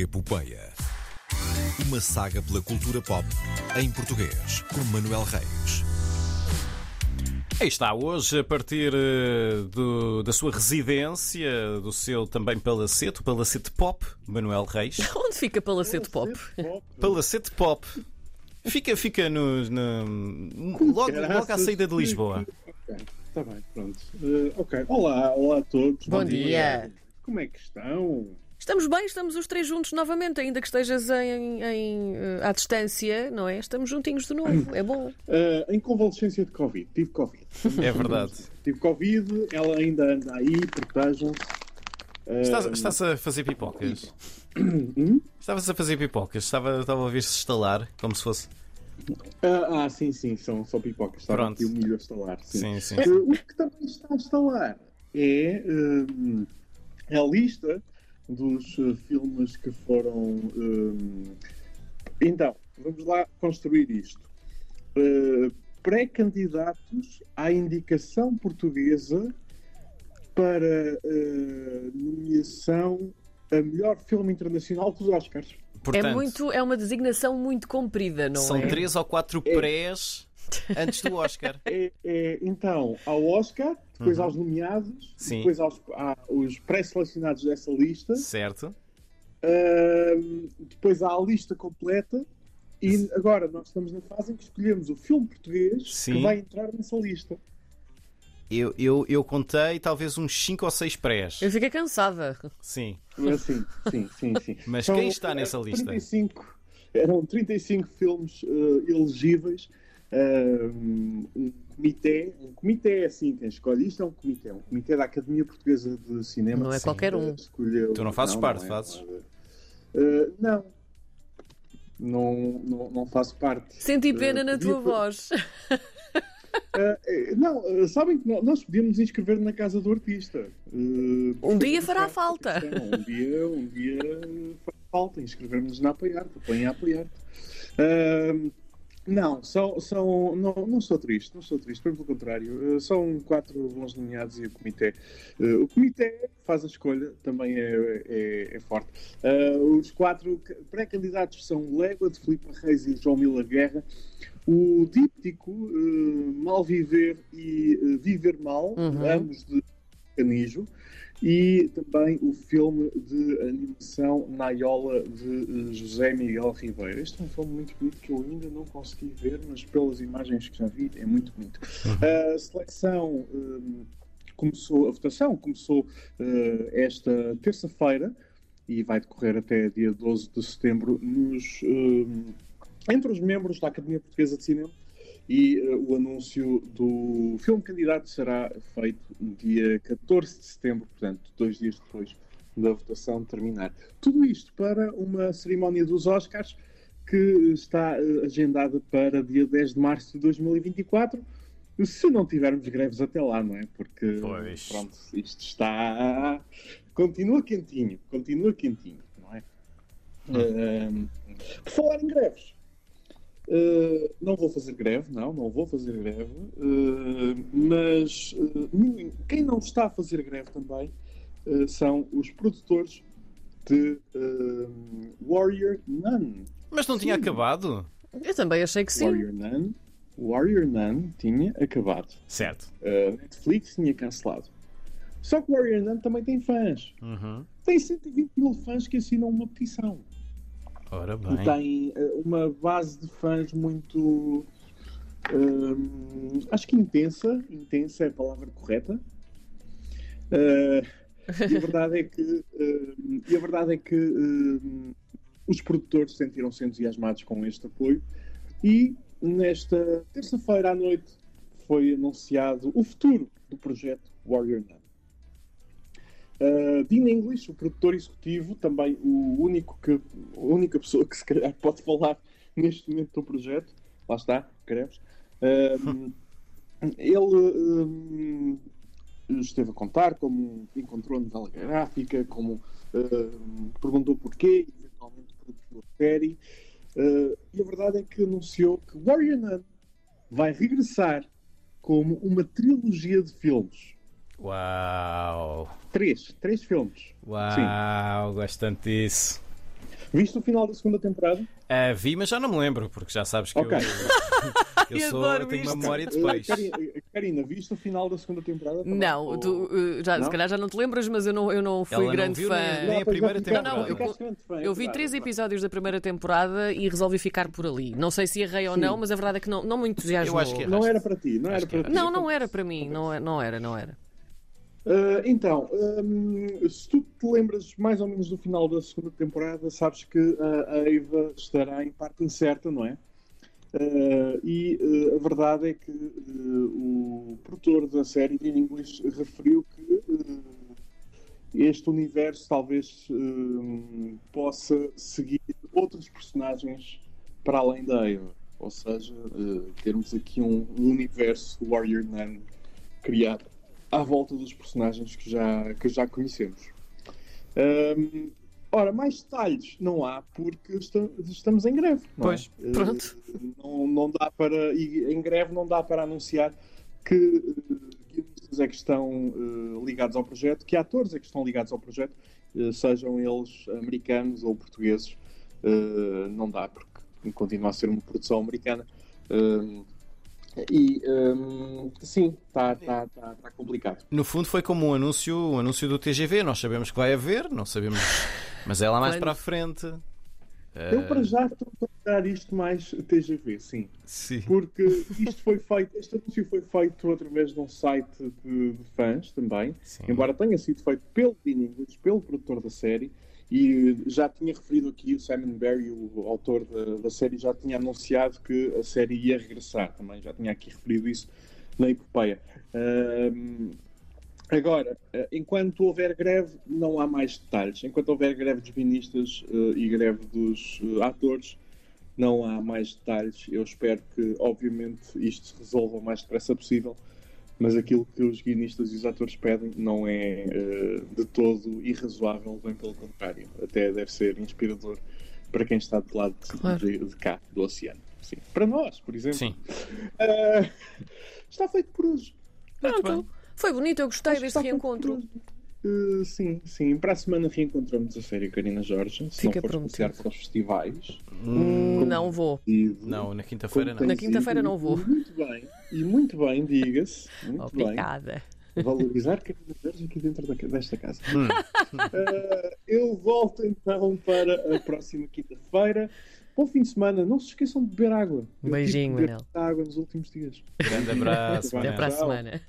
Epopeia. Uma saga pela cultura pop em português, com Manuel Reis. Aí está, hoje, a partir eh, do- da sua residência, do seu também palacete, o Palacete Pop, Manuel Reis. Onde fica Palacete Pop? Palacete Pop. Fica, fica no, no- logo, logo à saída de Lisboa. Ok, está bem, pronto. Eh, ok, olá, olá a todos. Bom dia. Como é que estão? Estamos bem, estamos os três juntos novamente, ainda que estejas em, em, eh, à distância, não é? Estamos juntinhos de novo, é bom. Eh, em convalescência de Covid, tive Covid. É verdade. Tive Covid, ela ainda anda aí, protejam-se. Eh, Estás, estás a fazer pipocas? hum? Estavas a fazer pipocas? Estava, estava a ouvir-se estalar, como se fosse. ah, ah, sim, sim, são só pipocas. Estava Pronto. aqui o milho a estalar. Sim. Sim, sim. Eh, o que também está a instalar é eh, a lista dos eh, filmes que foram. eh, Então, vamos lá construir isto. Eh, Pré-candidatos à indicação portuguesa para eh, nomeação a melhor filme internacional dos Oscars. Portanto, é, muito, é uma designação muito comprida, não são é? três ou quatro prés antes do Oscar. É, é, então, ao Oscar, depois aos nomeados, Uhum. Sim. depois aos, aos pré-selecionados dessa lista, Certo? Ahm, depois há a lista completa e agora nós estamos na fase em que escolhemos o filme português Sim. que vai entrar nessa lista. Eu, eu, eu contei talvez uns cinco ou seis prés. Eu fiquei cansada. Sim. Sim, sim, sim, sim. Mas São, quem está eh, nessa lista? 35, eram 35 filmes eh, elegíveis. Um comitê, um comitê é assim, quem escolhe isto é um comitê, um comitê da Academia Portuguesa de Cinema. Não é Sim. qualquer um. Escolheu- Tu não fazes parte, é fazes? Eh, não. Não, não, não faço parte. Senti pena Eh, na tua voz. Eh, não, sabem que nó- nós podíamos inscrever na casa do artista. Eh, Um dia fará falta. questão. Um dia, um dia fará falta inscrevermos na apoiar-te, põe a apoiar-te. Ahm, não, são, são, não, não sou triste, não sou triste, pelo contrário. eh, são quatro bons nomeados e o comitê. eh, o comitê faz a escolha, também é, é, é forte. Eh, os quatro ca- pré-candidatos são Légua, de Filipe Reis e João Mila Guerra. O díptico eh, Mal Viver e Viver Mal, Uhum. ambos de Canijo. E também o filme de animação Naiola de eh, José Miguel Ribeiro. Este é um filme muito bonito que eu ainda não consegui ver, mas pelas imagens que já vi é muito bonito. A seleção eh, começou, a votação começou eh, esta terça-feira e vai decorrer até dia 12 de setembro nos, eh, entre os membros da Academia Portuguesa de Cinema e eh, o anúncio do filme candidato será feito no dia 14 de setembro, portanto, dois dias depois da votação terminar. Tudo isto para uma cerimónia dos Oscars que está eh, agendada para dia 10 de março de 2024. Se não tivermos greves até lá, não é? Porque Pois. pronto, isto está. Continua quentinho, continua quentinho, não é? Ahm, por falar em greves, Uh, não vou fazer greve, não, não vou fazer greve, uh, mas uh, quem não está a fazer greve também uh, são os produtores de uh, Warrior Nun. Mas não tinha Sim. acabado? Eu também achei que sim. Warrior Nun, Warrior Nun tinha acabado. Certo. Netflix tinha cancelado. Só que Warrior Nun também tem fãs. Uhum. Tem 120 mil fãs que assinam uma petição. Ora bem. tem eh, uma base de fãs muito hum, acho que intensa intensa é a palavra correta. Eh, e a verdade é que hum, e a verdade é que hum, os produtores sentiram-se entusiasmados com este apoio. E nesta terça-feira à noite foi anunciado o futuro do projeto Warrior Nun Uh, Dean English, o produtor executivo, também o único que, a única pessoa que se calhar pode falar neste momento do projeto, lá está, Greves, um, ele um, esteve a contar como encontrou a novela gráfica, como um, perguntou porquê, eventualmente produziu a série, Uh, e a verdade é que anunciou que Warrior Nun vai regressar como uma trilogia de filmes. Uau! Três, três filmes. Uau! Gosto tanto disso. Viste o final da segunda temporada? Ah, vi, mas já não me lembro, porque já sabes que Ok. eu, eu, Eu sou, eu tenho uma isto. memória de Eh, peixe. Karina, Karina, viste o final da segunda temporada? também? Não, Ou- tu, uh, já, se Não? calhar já não te lembras, mas eu não, eu não fui Ela não grande viu fã. nem- nem a primeira ficaste- temporada. Não, não, eu- fã, Eu vi três claro. episódios da primeira temporada e resolvi ficar por ali. Não sei se errei ou Sim. não, mas a verdade é que não, não me entusiasmou. Eu acho que é. Não era para ti, não era Acho para ti. Não, não era para mim. Não, é- não era, não era. Ah, então, hum, se tu te lembras mais ou menos do final da segunda temporada, sabes que ah, a Eva estará em parte incerta, não é? Ah, e ah, a verdade é que o produtor da série, Dean English, referiu que este universo talvez hum, possa seguir outros personagens para além da Eva. Ou seja, termos aqui um, um universo Warrior Nun criado à volta dos personagens que já, que já conhecemos. Hum, ora, mais detalhes não há porque esta- estamos em greve. é? Pois, Eh, pronto. não, não dá para, e em greve não dá para anunciar que uh, guionistas é que estão eh, ligados ao projeto, que atores é que estão ligados ao projeto, eh, sejam eles americanos ou portugueses. Eh, não dá porque continua a ser uma produção americana. E hum, sim, está tá, tá, tá complicado. No fundo foi como um anúncio, um anúncio do TGV. Nós sabemos que vai haver, não sabemos, mas é lá mais para a frente. Eu para já estou a considerar isto mais TGV, sim. sim. Porque isto foi feito, este anúncio foi feito através de um site de, de fãs também, Sim. embora tenha sido feito pelo Dean English, pelo produtor da série, e já tinha referido aqui o Simon Barry, o autor da, da série, já tinha anunciado que a série ia regressar também, já tinha aqui referido isso na epopeia. Agora, eh, enquanto houver greve, não há mais detalhes. Enquanto houver greve dos guionistas eh, e greve dos eh, atores, não há mais detalhes. Eu espero que, obviamente, isto se resolva o mais depressa possível, mas aquilo que os guionistas e os atores pedem não é eh, de todo irrazoável, bem pelo contrário. Até deve ser inspirador para quem está do lado de, Claro. de- de cá, do oceano. Sim. Para nós, por exemplo. Sim. Eh, está feito por hoje. Pronto. Foi bonito, eu gostei Acho deste reencontro. Eh, sim, sim. Para a semana reencontramos a série Karina Jorge. Se Fica não passear prometido. para os festivais. Hum, não vou. De- Não, na quinta-feira não. Na quinta-feira não vou. Muito bem. E muito bem, diga-se. Muito bem. Obrigada. Valorizar Karina Jorge aqui dentro desta casa. Hum. Eh, eu volto então para a próxima quinta-feira. Bom fim de semana. Não se esqueçam de beber água. Tive Beijinho, Manel. água nos últimos dias. Grande abraço. Até para a Tchau. semana.